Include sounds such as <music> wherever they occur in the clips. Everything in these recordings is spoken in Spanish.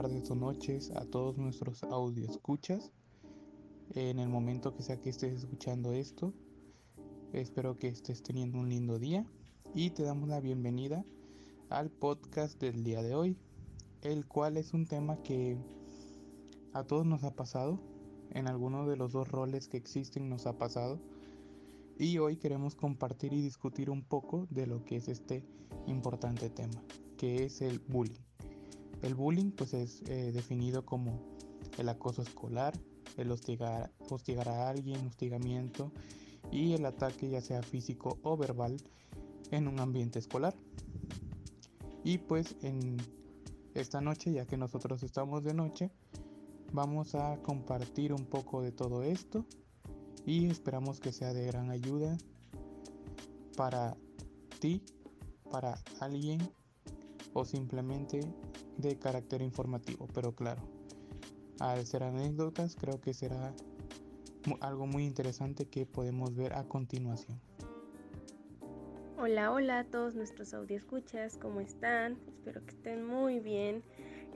Tardes o noches a todos nuestros audio escuchas. En el momento que sea que estés escuchando esto, espero que estés teniendo un lindo día y te damos la bienvenida al podcast del día de hoy, el cual es un tema que a todos nos ha pasado, en alguno de los dos roles que existen nos ha pasado y hoy queremos compartir y discutir un poco de lo que es este importante tema, que es el bullying. El bullying pues es eh, definido como el acoso escolar, el hostigar, hostigar a alguien, hostigamiento y el ataque ya sea físico o verbal en un ambiente escolar. Y pues en esta noche, ya que nosotros estamos de noche, vamos a compartir un poco de todo esto y esperamos que sea de gran ayuda para ti, para alguien o simplemente de carácter informativo. Pero claro, al ser anécdotas creo que será algo muy interesante que podemos ver a continuación. Hola, hola a todos nuestros escuchas ¿cómo están? Espero que estén muy bien.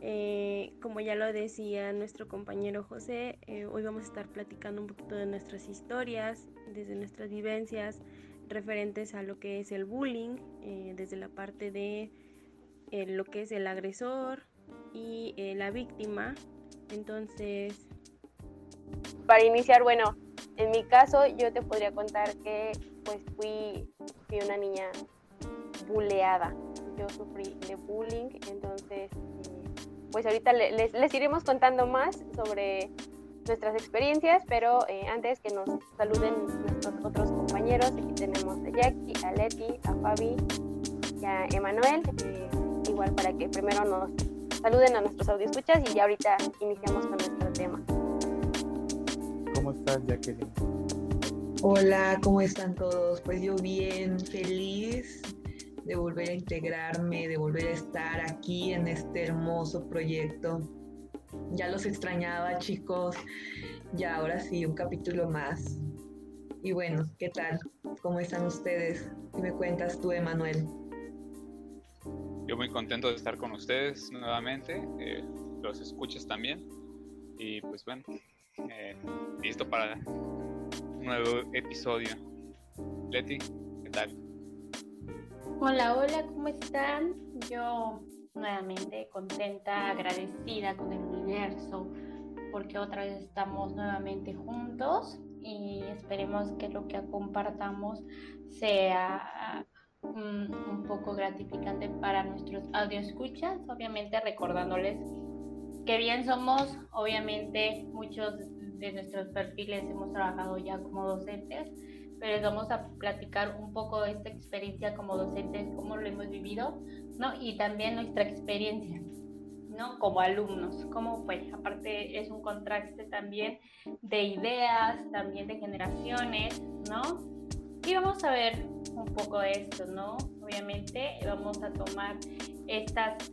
Eh, como ya lo decía nuestro compañero José, eh, hoy vamos a estar platicando un poquito de nuestras historias, desde nuestras vivencias referentes a lo que es el bullying, eh, desde la parte de lo que es el agresor y la víctima. Entonces, para iniciar, bueno, en mi caso yo te podría contar que pues fui, fui una niña buleada. Yo sufrí de bullying, entonces pues ahorita les, iremos contando más sobre nuestras experiencias, pero eh, antes que nos saluden nuestros otros compañeros, aquí tenemos a Jackie, a Leti, a Fabi y a Emanuel, eh, igual para que primero nos saluden a nuestros escuchas y ya ahorita iniciamos con nuestro tema. ¿Cómo estás, Jacqueline? Hola, ¿cómo están todos? Pues yo bien, feliz de volver a integrarme, de volver a estar aquí en este hermoso proyecto. Ya los extrañaba, chicos. Ya ahora sí, un capítulo más. Y bueno, ¿qué tal? ¿Cómo están ustedes? ¿Qué me cuentas tú, Emanuel? Yo muy contento de estar con ustedes nuevamente. Eh, los escuchas también. Y pues bueno, eh, listo para un nuevo episodio. Leti, ¿qué tal? Hola, hola, ¿cómo están? Yo nuevamente contenta, agradecida con el universo, porque otra vez estamos nuevamente juntos y esperemos que lo que compartamos sea un, poco gratificante para nuestros escuchas, obviamente recordándoles que bien somos, obviamente muchos de nuestros perfiles hemos trabajado ya como docentes, pero les vamos a platicar un poco de esta experiencia como docentes, cómo lo hemos vivido, ¿no? Y también nuestra experiencia, ¿no? Como alumnos, cómo fue. Aparte es un contraste también de ideas, también de generaciones, ¿no? Y vamos a ver un poco esto, ¿no? Obviamente vamos a tomar estas,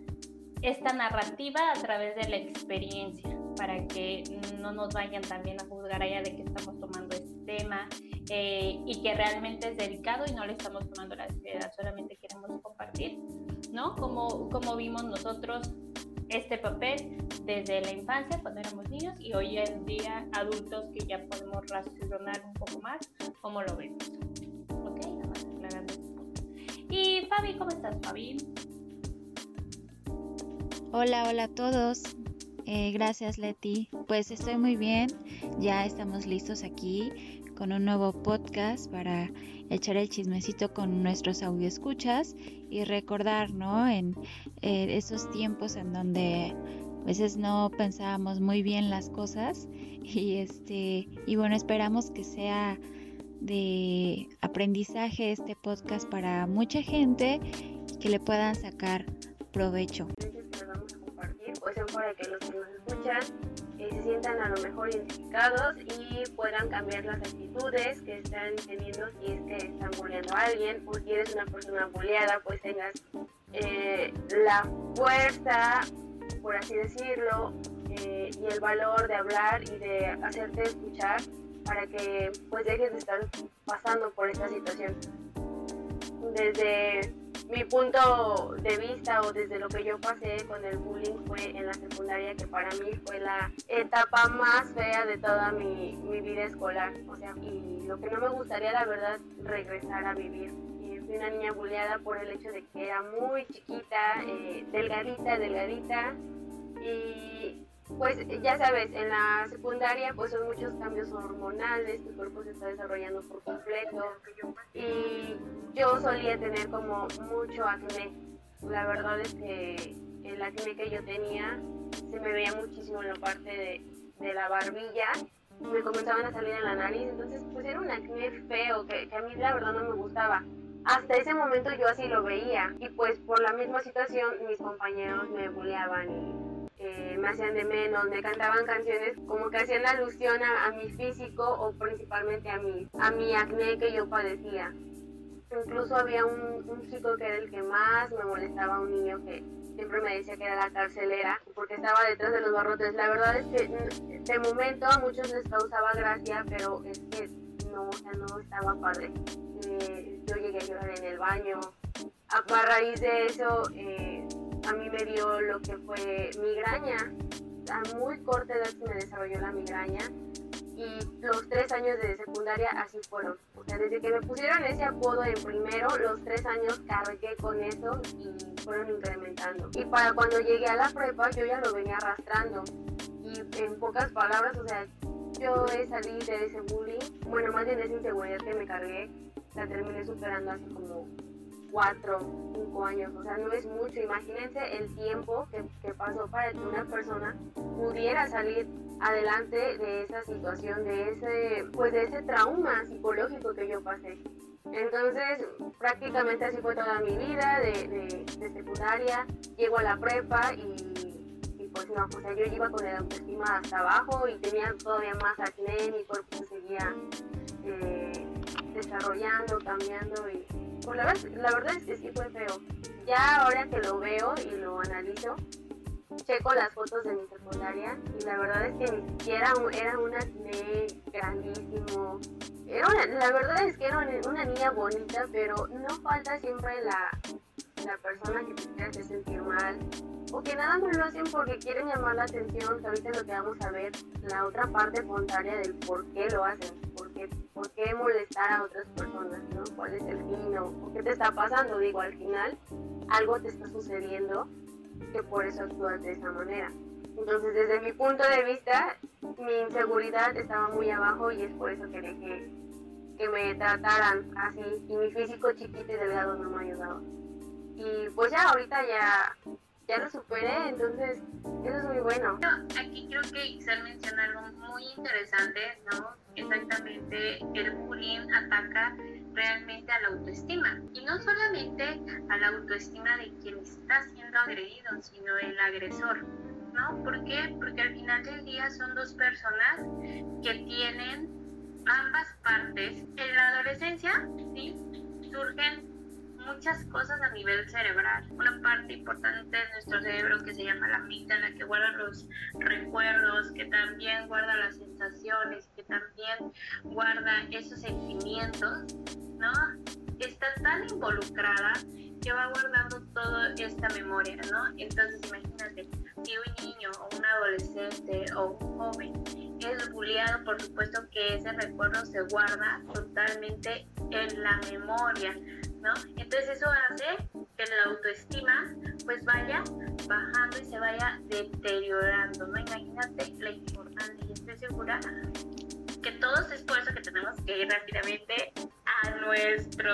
esta narrativa a través de la experiencia para que no nos vayan también a juzgar allá de que estamos tomando este tema eh, y que realmente es delicado y no le estamos tomando la seriedad, solamente queremos compartir, ¿no? Como, como vimos nosotros este papel desde la infancia, cuando éramos niños, y hoy en día adultos que ya podemos racionar un poco más cómo lo vemos. ¿Ok? Nada más aclarando Y Fabi, ¿cómo estás, Fabi? Hola, hola a todos. Eh, gracias, Leti. Pues estoy muy bien. Ya estamos listos aquí con un nuevo podcast para echar el chismecito con nuestros escuchas y recordar, ¿no? En eh, esos tiempos en donde a veces no pensábamos muy bien las cosas y este y bueno, esperamos que sea de aprendizaje este podcast para mucha gente y que le puedan sacar provecho. Pues para que los que nos escuchan se sientan a lo mejor identificados y puedan cambiar las actitudes que están teniendo si es que están bulleando a alguien o si eres una persona bulleada, pues tengas eh, la fuerza, por así decirlo, eh, y el valor de hablar y de hacerte escuchar para que pues dejes de estar pasando por esta situación. Desde mi punto de vista o desde lo que yo pasé con el bullying fue en la secundaria, que para mí fue la etapa más fea de toda mi, mi vida escolar. O sea, y lo que no me gustaría, la verdad, regresar a vivir. Fui una niña bulleada por el hecho de que era muy chiquita, eh, delgadita, delgadita. Y pues ya sabes, en la secundaria pues son muchos cambios hormonales, tu cuerpo se está desarrollando por completo. Y yo solía tener como mucho acné. La verdad es que el acné que yo tenía se me veía muchísimo en la parte de, la barbilla, me comenzaban a salir en la nariz, entonces pues era un acné feo que, que a mí la verdad no me gustaba. Hasta ese momento yo así lo veía. Y pues por la misma situación mis compañeros me bulleaban y eh, me hacían de menos, me cantaban canciones como que hacían alusión a, mi físico o principalmente a mi, a mi acné que yo padecía. Incluso había un, chico que era el que más me molestaba, un niño que siempre me decía que era la carcelera porque estaba detrás de los barrotes. La verdad es que mm, de momento a muchos les causaba gracia, pero es que no, o sea, no estaba padre. Eh, yo llegué a llorar en el baño. A, raíz de eso, eh, a mí me dio lo que fue migraña. A muy corta edad se me desarrolló la migraña y los tres años de secundaria así fueron. O sea, desde que me pusieron ese apodo en primero, los tres años cargué con eso y fueron incrementando. Y para cuando llegué a la prepa yo ya lo venía arrastrando. Y en pocas palabras, o sea, yo salí de ese bullying, bueno, más bien esa inseguridad que me cargué, la terminé superando hace como cuatro, cinco años, o sea, no es mucho. Imagínense el tiempo que, que, pasó para que una persona pudiera salir adelante de esa situación, de ese, pues de ese trauma psicológico que yo pasé. Entonces, prácticamente así fue toda mi vida, de, de, secundaria, llego a la prepa y, pues no, o sea, yo iba con el autoestima hasta abajo y tenía todavía más acné, mi cuerpo seguía eh, desarrollando, cambiando y pues la, verdad es que sí fue feo. Ya ahora que lo veo y lo analizo, checo las fotos de mi secundaria y la verdad es que ni siquiera era un acné grandísimo. Era la verdad es que era una, niña bonita, pero no falta siempre la, la persona que te hacer sentir mal o que nada más lo hacen porque quieren llamar la atención, ahorita lo que vamos a ver, la otra parte contraria del por qué lo hacen, por qué, por qué molestar a otras personas, ¿no? ¿Cuál es el fin o qué te está pasando? Digo, al final algo te está sucediendo que por eso actúas de esa manera. Entonces, desde mi punto de vista, mi inseguridad estaba muy abajo y es por eso que dejé que me trataran así y mi físico chiquito y delgado no me ayudaba. Y pues ya ahorita ya ya lo superé, entonces eso es muy bueno. Aquí creo que Isabel menciona algo muy interesante, ¿no? Exactamente, el bullying ataca realmente a la autoestima y no solamente a la autoestima de quien está siendo agredido, sino el agresor. ¿No? ¿Por qué? Porque al final del día son dos personas que tienen ambas partes. En la adolescencia, ¿sí? Surgen muchas cosas a nivel cerebral. Una parte importante de nuestro cerebro que se llama la amígdala, que guarda los recuerdos, que también guarda las sensaciones, que también guarda esos sentimientos, ¿no? Está tan involucrada que va guardando toda esta memoria, ¿no? Entonces imagínate, si un niño o un adolescente o un joven es bulliado, por supuesto que ese recuerdo se guarda totalmente en la memoria, ¿no? Entonces eso hace que la autoestima pues vaya bajando y se vaya deteriorando, ¿no? Imagínate la importancia y estoy segura que todos es por eso que tenemos que ir rápidamente a nuestro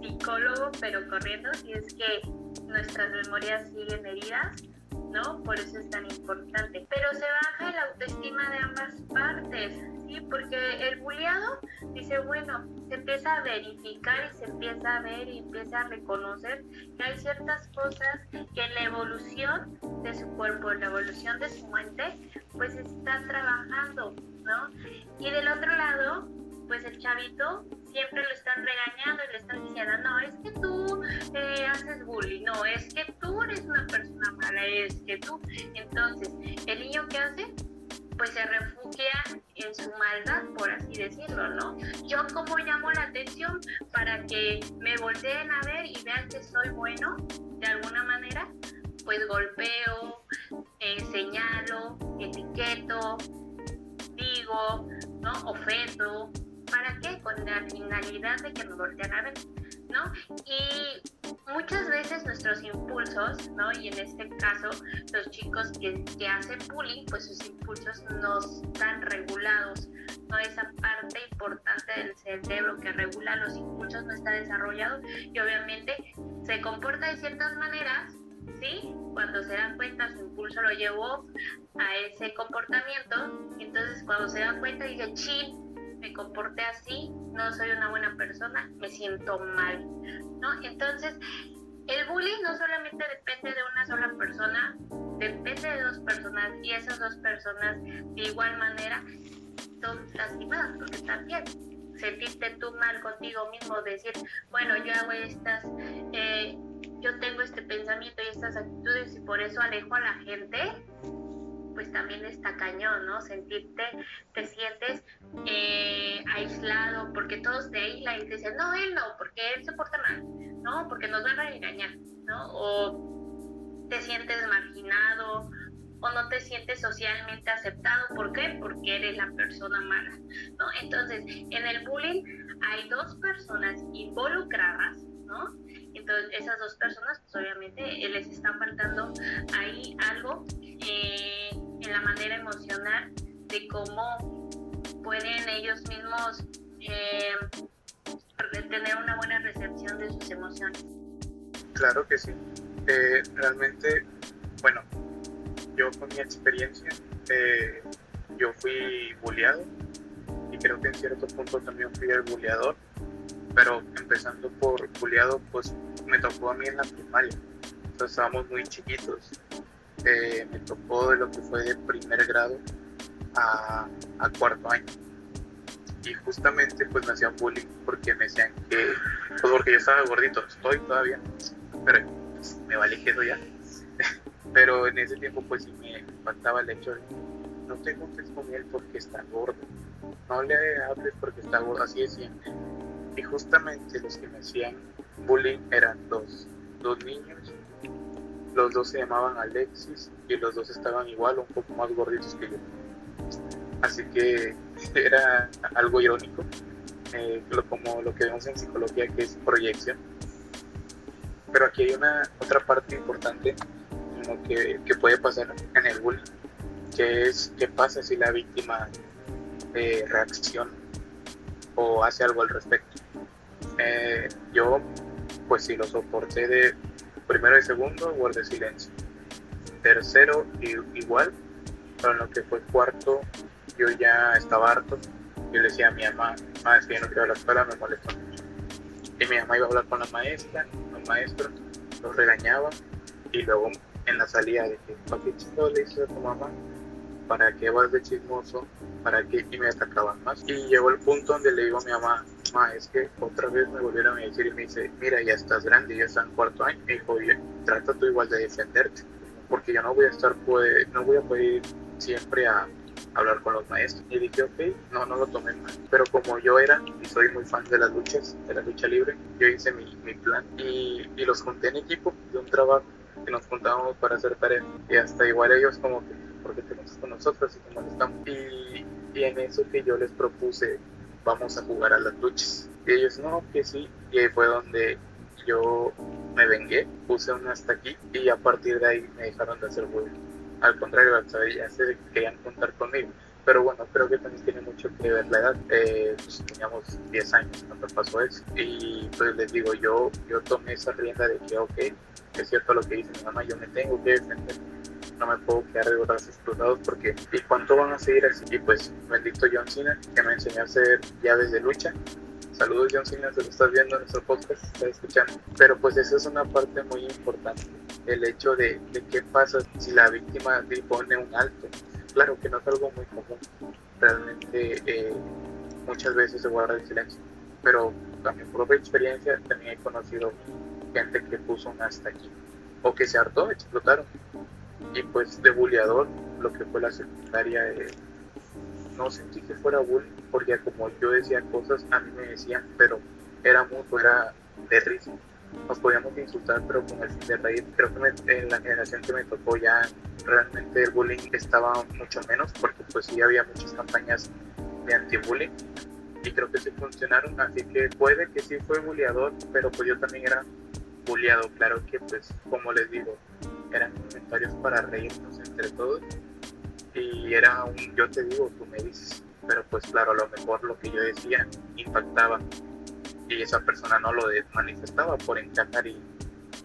psicólogo, pero corriendo, si es que nuestras memorias siguen heridas, ¿no? Por eso es tan importante. Pero se baja la autoestima de ambas partes, ¿sí? Porque el bulliado dice, bueno, se empieza a verificar y se empieza a ver y empieza a reconocer que hay ciertas cosas que en la evolución de su cuerpo, en la evolución de su mente, pues está trabajando, ¿no? Y del otro lado, pues el chavito siempre lo están regañando y le están diciendo, no, es que tú eh, haces bullying, no, es que tú eres una persona mala, es que tú. Entonces, ¿el niño qué hace? pues se refugia en su maldad, por así decirlo, ¿no? Yo como llamo la atención para que me volteen a ver y vean que soy bueno, de alguna manera, pues golpeo, eh, señalo, etiqueto, digo, ¿no? Ofendo. ¿Para qué? Con la finalidad de que me volteen a ver. ¿no? Y muchas veces nuestros impulsos, ¿no? Y en este caso, los chicos que, que hacen bullying, pues sus impulsos no están regulados, ¿no? Esa parte importante del cerebro que regula los impulsos no está desarrollado y obviamente se comporta de ciertas maneras, ¿sí? Cuando se dan cuenta, su impulso lo llevó a ese comportamiento, entonces cuando se dan cuenta dice, ching, me comporté así, no soy una buena persona, me siento mal, ¿no? Entonces, el bullying no solamente depende de una sola persona, depende de dos personas y esas dos personas de igual manera son lastimadas porque también sentirte tú mal contigo mismo, decir, bueno, yo hago estas, eh, yo tengo este pensamiento y estas actitudes y por eso alejo a la gente, pues también está cañón, ¿no? Sentirte, te sientes eh, aislado, porque todos te aíslan y te dicen, no, él no, porque él se porta mal, ¿no? Porque nos van a engañar, ¿no? O te sientes marginado, o no te sientes socialmente aceptado. ¿Por qué? Porque eres la persona mala, ¿no? Entonces, en el bullying hay dos personas involucradas, ¿no? Entonces, esas dos personas, pues obviamente les está faltando ahí algo eh, en la manera emocional de cómo pueden ellos mismos eh, tener una buena recepción de sus emociones. Claro que sí. Eh, realmente, bueno, yo con mi experiencia, eh, yo fui bulleado y creo que en cierto punto también fui el bulleador, pero empezando por bulleado, pues me tocó a mí en la primaria. Entonces estábamos muy chiquitos eh, me tocó de lo que fue de primer grado a, cuarto año. Y justamente pues me hacían bullying porque me decían que, pues porque yo estaba gordito, estoy todavía, pero pues, me vale eso ya. <laughs> pero en ese tiempo pues sí me faltaba el hecho de no te juntes con él porque está gordo, no le hables porque está gordo, así decían. Y justamente los que me hacían bullying eran dos, dos niños los dos se llamaban Alexis y los dos estaban igual, un poco más gorditos que yo. Así que <laughs> era algo irónico, eh, como lo que vemos en psicología, que es proyección. Pero aquí hay una otra parte importante que, que, puede pasar en el bullying, que es qué pasa si la víctima eh, reacciona o hace algo al respecto. Yo, pues si lo soporté de, primero y segundo guardé silencio. Tercero igual, pero en lo que fue cuarto yo ya estaba harto. Yo le decía a mi mamá, mamá es que yo no quiero la escuela, me molesta mucho. Y mi mamá iba a hablar con la maestra, los maestros, los regañaba y luego en la salida que, ¿para qué chingados le dices a tu mamá? ¿Para qué vas de chismoso? ¿Para qué? Y me atacaban más. Y llegó el punto donde le digo a mi mamá, es que otra vez me volvieron a decir y me dice, mira, ya estás grande, ya estás en cuarto año. Me dijo, trata tú igual de defenderte, porque yo no voy a estar, pues, no voy a poder ir siempre a hablar con los maestros. Y dije, ok, no, no lo tomé mal. Pero como yo era y soy muy fan de las luchas, de la lucha libre, yo hice mi, mi plan y, y, los junté en equipo de un trabajo que nos juntábamos para hacer tareas. Y hasta igual ellos como que, ¿por qué te con nosotros y te molestamos? Y, y en eso que yo les propuse vamos a jugar a las luchas. Y ellos, no, que sí. Y ahí fue donde yo me vengué, puse un hasta aquí y a partir de ahí me dejaron de hacer bullying. Al contrario, ya se querían contar conmigo. Pero bueno, creo que también tiene mucho que ver la edad. Eh, pues teníamos 10 años cuando pasó eso. Y pues les digo, yo, yo tomé esa rienda de que, ok, es cierto lo que dice mi mamá, yo me tengo que defender no me puedo quedar de brazos cruzados porque ¿y cuánto van a seguir así? Y pues bendito John Cena que me enseñó a hacer llaves de lucha. Saludos John Cena, se lo estás viendo en nuestro podcast, estás escuchando. Pero pues eso es una parte muy importante, el hecho de, de qué pasa si la víctima le pone un alto. Claro que no es algo muy común, realmente eh, muchas veces se guarda el silencio, pero también por propia experiencia también he conocido gente que puso un hasta aquí o que se hartó, explotaron y pues de buleador, lo que fue la secundaria, eh, no sentí que fuera bullying, porque como yo decía cosas, a mí me decían, pero era mutuo, era de risa. Nos podíamos insultar, pero con el fin de reír. Creo que en la generación que me tocó ya realmente el bullying estaba mucho menos, porque pues sí había muchas campañas de anti-bullying y creo que sí funcionaron, así que puede que sí fue bulleador, pero pues yo también era bulleado, claro que pues como les digo, eran comentarios para reírnos entre todos y era un yo te digo, tú me dices, pero pues claro, a lo mejor lo que yo decía impactaba y esa persona no lo manifestaba por encajar y,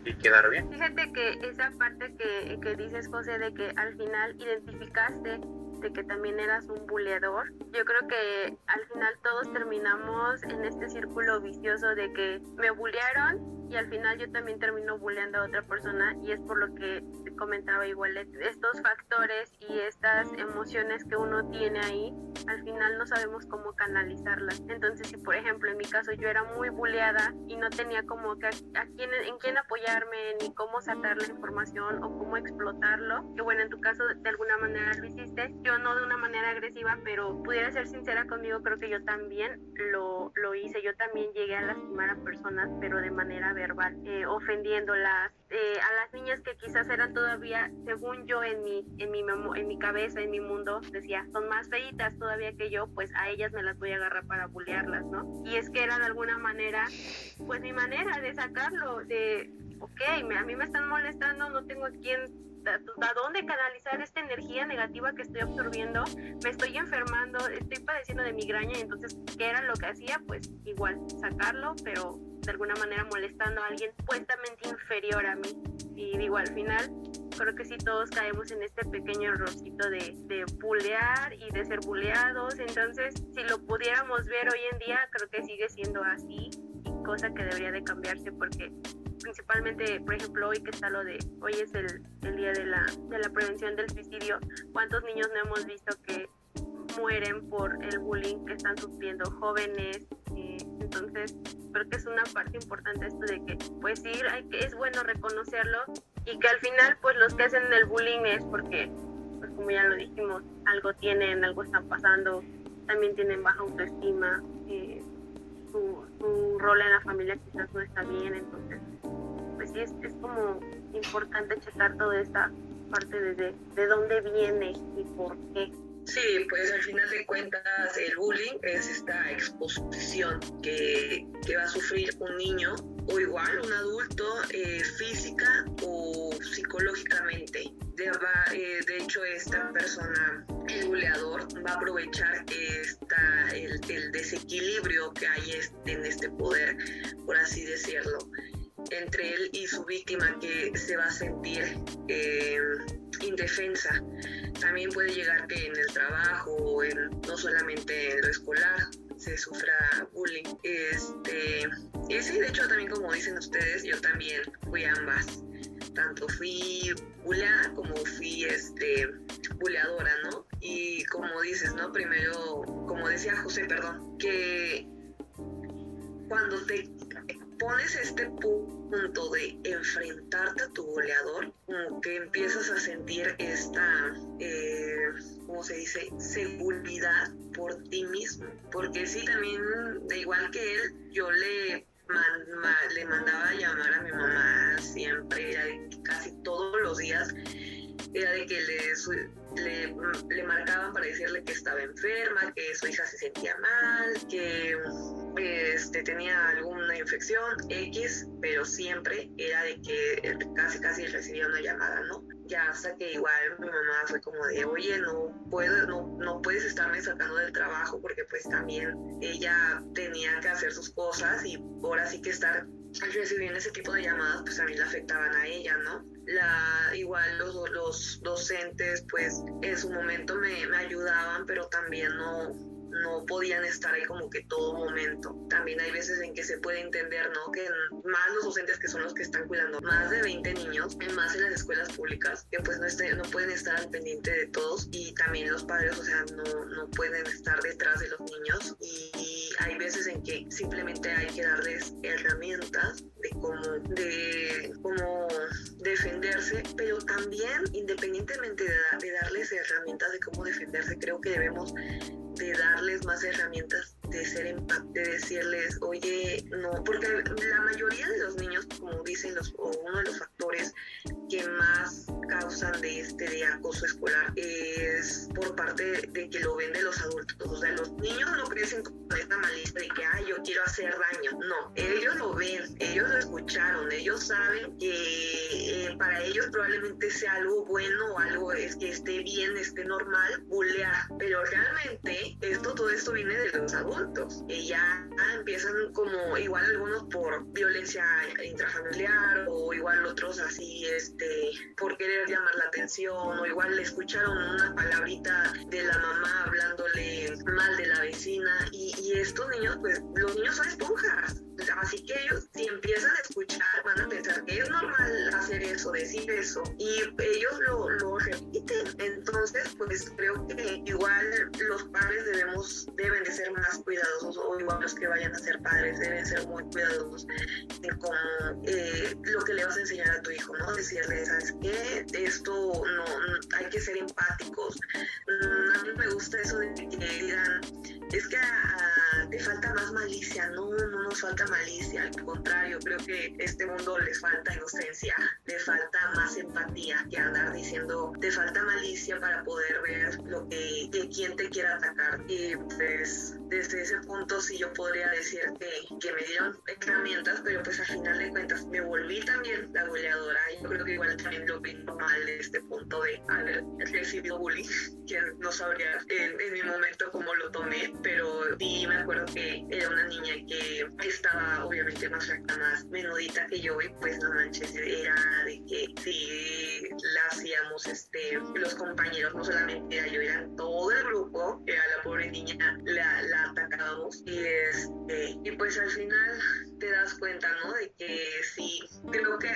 y quedar bien. Fíjate que esa parte que, que dices, José, de que al final identificaste de que también eras un buleador. Yo creo que al final todos terminamos en este círculo vicioso de que me bulearon y al final yo también termino bulleando a otra persona y es por lo que comentaba igual estos factores y estas emociones que uno tiene ahí al final no sabemos cómo canalizarlas. Entonces si por ejemplo en mi caso yo era muy buleada y no tenía como que a, quién en quién apoyarme ni cómo sacar la información o cómo explotarlo que bueno en tu caso de alguna manera lo hiciste. Yo no de una manera agresiva pero pudiera ser sincera conmigo creo que yo también lo, lo hice. Yo también llegué a lastimar a personas pero de manera verbal eh, ofendiéndolas eh, a las niñas que quizás eran todavía, según yo en mi, en mi, en mi cabeza, en mi mundo, decía, son más feitas todavía que yo, pues a ellas me las voy a agarrar para bullearlas, ¿no? Y es que era de alguna manera, pues mi manera de sacarlo, de, ok, a mí me están molestando, no tengo a quién a dónde canalizar esta energía negativa que estoy absorbiendo, me estoy enfermando, estoy padeciendo de migraña, entonces, ¿qué era lo que hacía? Pues igual, sacarlo, pero de alguna manera molestando a alguien supuestamente inferior a mí. Y digo, al final, creo que sí todos caemos en este pequeño errorcito de, de bulear y de ser buleados. Entonces, si lo pudiéramos ver hoy en día, creo que sigue siendo así y cosa que debería de cambiarse porque principalmente, por ejemplo, hoy que está lo de, hoy es el, el día de la, de la prevención del suicidio, ¿cuántos niños no hemos visto que mueren por el bullying que están sufriendo jóvenes? Eh, entonces, creo que es una parte importante esto de que, pues sí, hay que, es bueno reconocerlo y que al final, pues los que hacen el bullying es porque, pues como ya lo dijimos, algo tienen, algo están pasando, también tienen baja autoestima, eh, su, su, rol en la familia quizás no está bien, entonces, pues sí, es, es como importante checar toda esta parte de, de dónde viene y por qué. Sí, pues al final de cuentas el bullying es esta exposición que, que va a sufrir un niño o igual un adulto eh, física o psicológicamente. De, eh, de, hecho, esta persona, el buleador, va a aprovechar esta, el, el desequilibrio que hay en este poder, por así decirlo entre él y su víctima que se va a sentir eh, indefensa. También puede llegar que en el trabajo o no solamente en lo escolar se sufra bullying. Este, y sí, de hecho también como dicen ustedes, yo también fui ambas. Tanto fui buleada como fui este, buleadora, ¿no? Y como dices, ¿no? Primero, como decía José, perdón, que cuando te pones este punto de enfrentarte a tu goleador, como que empiezas a sentir esta, eh, ¿cómo se dice?, seguridad por ti mismo. Porque sí, también, de igual que él, yo le, le mandaba a llamar a mi mamá siempre, casi todos los días, era de que le, le, le marcaban para decirle que estaba enferma, que su hija se sentía mal, que este, tenía alguna infección X, pero siempre era de que casi casi recibía una llamada, ¿no? Ya hasta que igual mi mamá fue como de, oye, no puedo, no, no puedes estarme sacando del trabajo porque pues también ella tenía que hacer sus cosas y ahora sí que estar recibiendo ese tipo de llamadas pues también le afectaban a ella, ¿no? La, igual los, los docentes pues en su momento me, me ayudaban, pero también no, no podían estar ahí como que todo momento. También hay veces en que se puede entender, ¿no? Que más los docentes que son los que están cuidando más de 20 niños, más en las escuelas públicas, que pues no, no pueden estar al pendiente de todos y también los padres, o sea, no, no pueden estar detrás de los niños y, hay veces en que simplemente hay que darles herramientas de cómo, de cómo defenderse, pero también independientemente de, de darles herramientas de cómo defenderse, creo que debemos de darles más herramientas de ser empate, de decirles, oye, no, porque la mayoría de los niños, como dicen los, o uno de los factores que más causan de este de acoso escolar es por parte de, que lo ven de los adultos. O sea, los niños no crecen con esta malicia de que, ay, yo quiero hacer daño. No, ellos lo ven, ellos lo escucharon, ellos saben que eh, para ellos probablemente sea algo bueno o algo es que esté bien, esté normal, bulear. Pero realmente esto, todo esto viene de los adultos. Y ya empiezan como igual algunos por violencia intrafamiliar o igual otros así, este, por querer llamar la atención o igual le escucharon una palabrita de la mamá hablándole mal de la vecina y, y estos niños, pues los niños son esponjas Así que ellos, si empiezan a escuchar, van a pensar que es normal hacer eso, decir eso, y ellos lo, lo repiten. Entonces, pues creo que igual los padres debemos, deben de ser más cuidadosos, o igual los que vayan a ser padres deben ser muy cuidadosos en eh, lo que le vas a enseñar a tu hijo, ¿no? Decirle, ¿sabes qué? Esto no, hay que ser empáticos. Mm, a mí me gusta eso de que digan, es que te falta más malicia, no, no nos falta malicia, al contrario, creo que este mundo les falta inocencia, le falta más empatía que andar diciendo te falta malicia para poder ver lo que, que quien te quiera atacar. Y pues desde ese punto sí yo podría decir que, que me dieron herramientas, pero pues al final de cuentas me volví también la goleadora. Yo creo que igual también lo vi mal de este punto de haber recibido bullying, que no sabría en, en mi momento cómo lo tomé, pero sí me acuerdo que era una niña que estaba obviamente más más menudita que yo y pues no manches, era de que si la hacíamos este, los compañeros, no solamente era yo, era todo el grupo, era la pobre niña, la, la atacábamos y este, y pues al final te das cuenta, ¿no? De que sí, creo que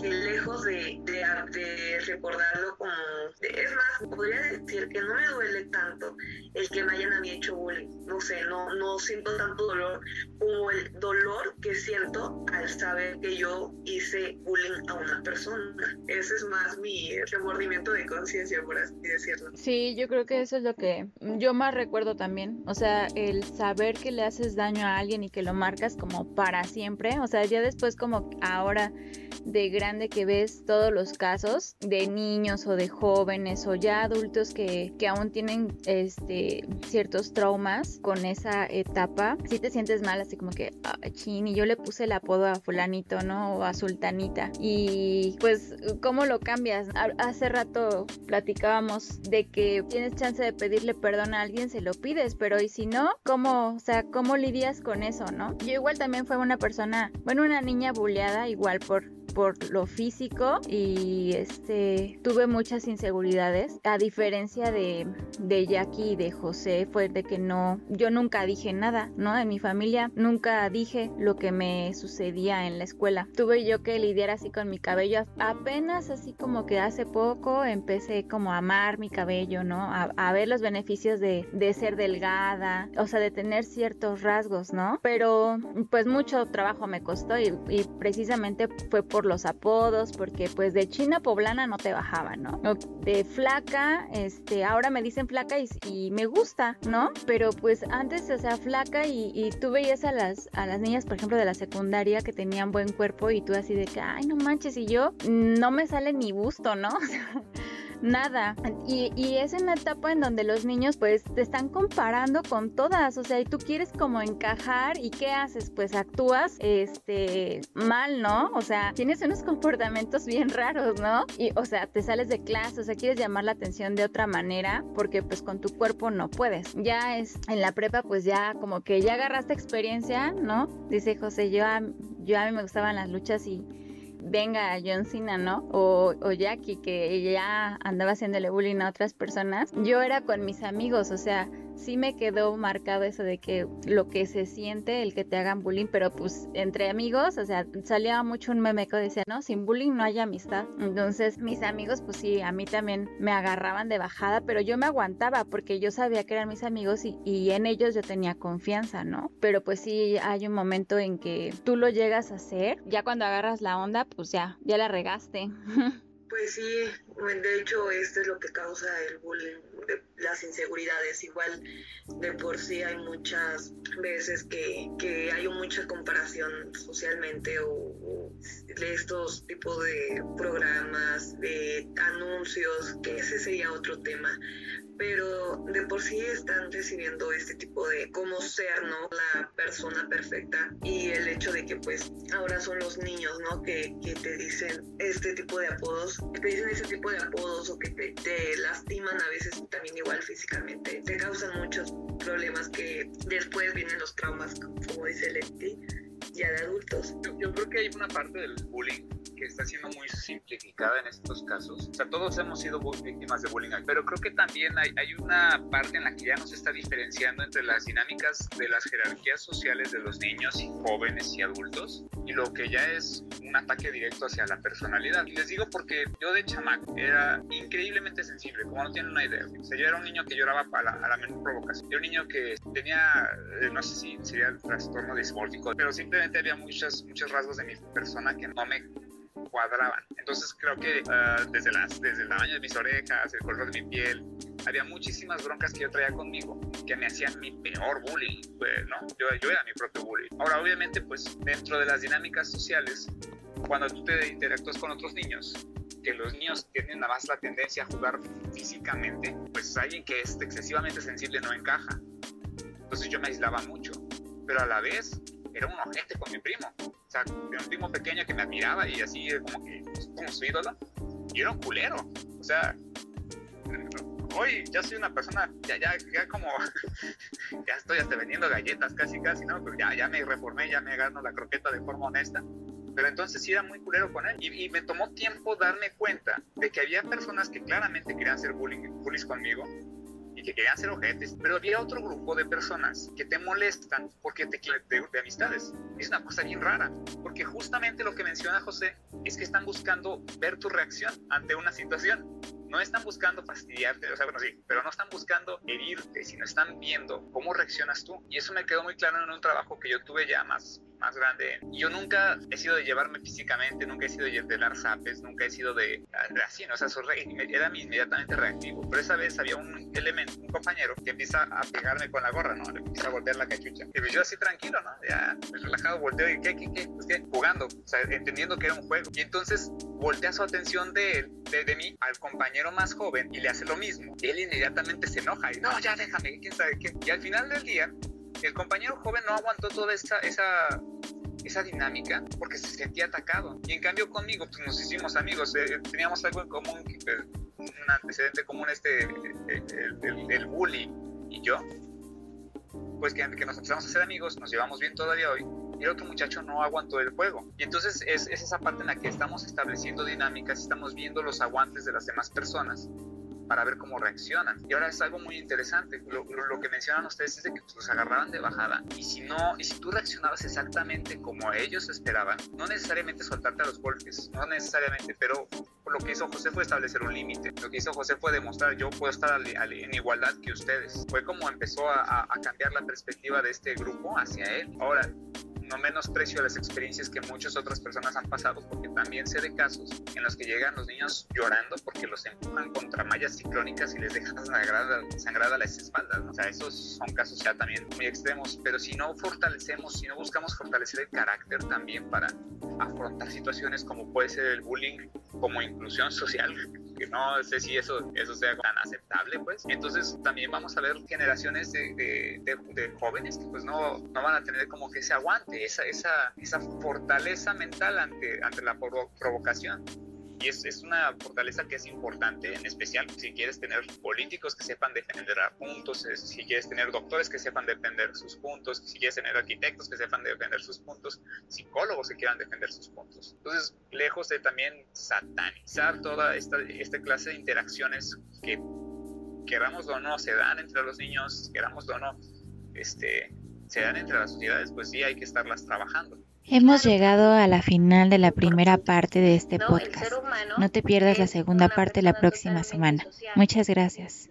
que lejos de, de, recordarlo como... es más, podría decir que no me duele tanto el que me hayan a mí hecho bullying. No sé, no, no siento tanto dolor como el dolor que siento al saber que yo hice bullying a una persona. Ese es más mi remordimiento de conciencia, por así decirlo. Sí, yo creo que eso es lo que yo más recuerdo también. O sea, el saber que le haces daño a alguien y que lo marcas como para siempre. O sea, ya después como ahora de grande que ves todos los casos de niños o de jóvenes o ya adultos que, que aún tienen este ciertos traumas con esa etapa, si te sientes mal, así como que, ah, chin, y yo le puse el apodo a fulanito, ¿no? O a sultanita. Y pues, ¿cómo lo cambias? Hace rato platicábamos de que tienes chance de pedirle perdón a alguien, se lo pides, pero y si no, ¿cómo, o sea, cómo lidias con eso, no? Yo igual también fue una persona, bueno, una niña bulleada igual por por lo físico y este tuve muchas inseguridades. A diferencia de, de Jackie y de José, fue de que no, yo nunca dije nada, ¿no? En mi familia nunca dije lo que me sucedía en la escuela. Tuve yo que lidiar así con mi cabello. Apenas así como que hace poco empecé como a amar mi cabello, ¿no? A, ver los beneficios de, de ser delgada, o sea, de tener ciertos rasgos, ¿no? Pero pues mucho trabajo me costó y, y precisamente fue por los apodos, porque pues de china poblana no te bajaba, ¿no? De flaca, este, ahora me dicen flaca y, me gusta, ¿no? Pero pues antes, o sea, flaca y, y, tú veías a las, a las niñas, por ejemplo, de la secundaria que tenían buen cuerpo y tú así de que, ay, no manches, y yo no me sale ni gusto, ¿no? <laughs> nada. Y, y, es en la etapa en donde los niños pues te están comparando con todas, o sea, y tú quieres como encajar y ¿qué haces? Pues actúas este mal, ¿no? O sea, tienes unos comportamientos bien raros, ¿no? Y o sea, te sales de clase, o sea, quieres llamar la atención de otra manera porque pues con tu cuerpo no puedes. Ya es en la prepa pues ya como que ya agarraste experiencia, ¿no? Dice José, yo yo a mí me gustaban las luchas y venga John Cena, ¿no? O, o Jackie, que ya andaba haciéndole bullying a otras personas. Yo era con mis amigos, o sea, sí me quedó marcado eso de que lo que se siente, el que te hagan bullying, pero pues entre amigos, o sea, salía mucho un meme que decía, no, sin bullying no hay amistad. Entonces mis amigos, pues sí, a mí también me agarraban de bajada, pero yo me aguantaba porque yo sabía que eran mis amigos y, y en ellos yo tenía confianza, ¿no? Pero pues sí hay un momento en que tú lo llegas a hacer, ya cuando agarras la onda, pues ya, ya la regaste. Pues sí, de hecho esto es lo que causa el bullying, las inseguridades. Igual de por sí hay muchas veces que, que hay mucha comparación socialmente o, de estos tipos de programas, de anuncios, que ese sería otro tema pero de por sí están recibiendo este tipo de cómo ser, ¿no? La persona perfecta y el hecho de que pues ahora son los niños, ¿no? Que, que te dicen este tipo de apodos, que te dicen ese tipo de apodos o que te, te lastiman a veces también igual físicamente, te causan muchos problemas que después vienen los traumas, como dice Leti, ya de adultos. Yo, yo creo que hay una parte del bullying que está siendo muy simplificada en estos casos. O sea, todos hemos sido víctimas de bullying, pero creo que también hay, hay una parte en la que ya nos está diferenciando entre las dinámicas de las jerarquías sociales de los niños y jóvenes y adultos y lo que ya es un ataque directo hacia la personalidad. Y les digo porque yo de chamaco era increíblemente sensible, como no tienen una idea. O sea, yo era un niño que lloraba a la, a la menor provocación. Yo era un niño que tenía, eh, no sé si sería el trastorno dismórfico, pero simplemente había muchos, muchos rasgos de mi persona que no me cuadraban. Entonces creo que ah, desde, las, desde el tamaño de mis orejas, el color de mi piel, había muchísimas broncas que yo traía conmigo que me hacían mi peor bullying, pues, ¿no? Yo, yo era mi propio bullying. Ahora, obviamente, pues dentro de las dinámicas sociales, cuando tú te interactúas con otros niños, que los niños tienen nada más la tendencia a jugar físicamente, pues alguien que es excesivamente sensible no encaja. Entonces yo me aislaba mucho, pero a la vez era un ojete con mi primo. O sea, era un primo pequeño que me admiraba y así como que como su ídolo. Y era un culero. O sea, hoy ya soy una persona, ya, ya, ya como, <laughs> ya estoy hasta vendiendo galletas casi, casi, ¿no? Pero ya, ya me reformé, ya me gano la croqueta de forma honesta. Pero entonces sí era muy culero con él. Y, y me tomó tiempo darme cuenta de que había personas que claramente querían hacer bullying, bullies conmigo y que querían ser ojetes, pero había otro grupo de personas que te molestan porque te quieren de, amistades. Es una cosa bien rara, porque justamente lo que menciona José es que están buscando ver tu reacción ante una situación. No están buscando fastidiarte, o sea, bueno, sí, pero no están buscando herirte, sino están viendo cómo reaccionas tú. Y eso me quedó muy claro en un trabajo que yo tuve ya más, más grande. Yo nunca he sido de llevarme físicamente, nunca he sido de dar zapes, nunca he sido de, así, ¿no? O sea, era inmediatamente reactivo. Pero esa vez había un elemento, un compañero, que empieza a pegarme con la gorra, ¿no? Le empieza a voltear la cachucha. Y pues yo así tranquilo, ¿no? Ya pues, relajado, volteo y ¿qué, qué, qué? Pues qué, jugando, o sea, entendiendo que era un juego. Y entonces voltea su atención de él, de, de mí, al compañero más joven y le hace lo mismo. Él inmediatamente se enoja y no, ya déjame, quién sabe qué. Y al final del día, el compañero joven no aguantó toda esa, esa, esa dinámica porque se sentía atacado. Y en cambio conmigo, pues nos hicimos amigos, eh, teníamos algo en común, un antecedente común, este, el, el, bully y yo. Pues que, que nos empezamos a ser amigos, nos llevamos bien todavía hoy, y el otro muchacho no aguantó el juego. Y entonces es, es, esa parte en la que estamos estableciendo dinámicas, estamos viendo los aguantes de las demás personas para ver cómo reaccionan. Y ahora es algo muy interesante. Lo, lo, que mencionan ustedes es de que pues, los agarraban de bajada. Y si no, y si tú reaccionabas exactamente como ellos esperaban, no necesariamente soltarte a los golpes, no necesariamente, pero lo que hizo José fue establecer un límite. Lo que hizo José fue demostrar, yo puedo estar en igualdad que ustedes. Fue como empezó a, a cambiar la perspectiva de este grupo hacia él. Ahora, no menosprecio las experiencias que muchas otras personas han pasado, porque también sé de casos en los que llegan los niños llorando porque los empujan contra mallas ciclónicas y les dejan sangrada, sangrada las espaldas. O sea, esos son casos ya también muy extremos, pero si no fortalecemos, si no buscamos fortalecer el carácter también para afrontar situaciones como puede ser el bullying, como inclusión social, que no sé si eso, eso sea tan aceptable, pues. Entonces también vamos a ver generaciones de, de, de, jóvenes que pues no, no van a tener como que ese aguante, esa, esa, esa fortaleza mental ante, ante la provocación. Y es, es, una fortaleza que es importante, en especial si quieres tener políticos que sepan defender a puntos, si quieres tener doctores que sepan defender sus puntos, si quieres tener arquitectos que sepan defender sus puntos, psicólogos que quieran defender sus puntos. Entonces, lejos de también satanizar toda esta, esta clase de interacciones que queramos o no, se dan entre los niños, queramos o no, este, se dan entre las sociedades, pues sí hay que estarlas trabajando. Hemos llegado a la final de la primera parte de este podcast. No te pierdas la segunda parte la próxima semana. Muchas gracias.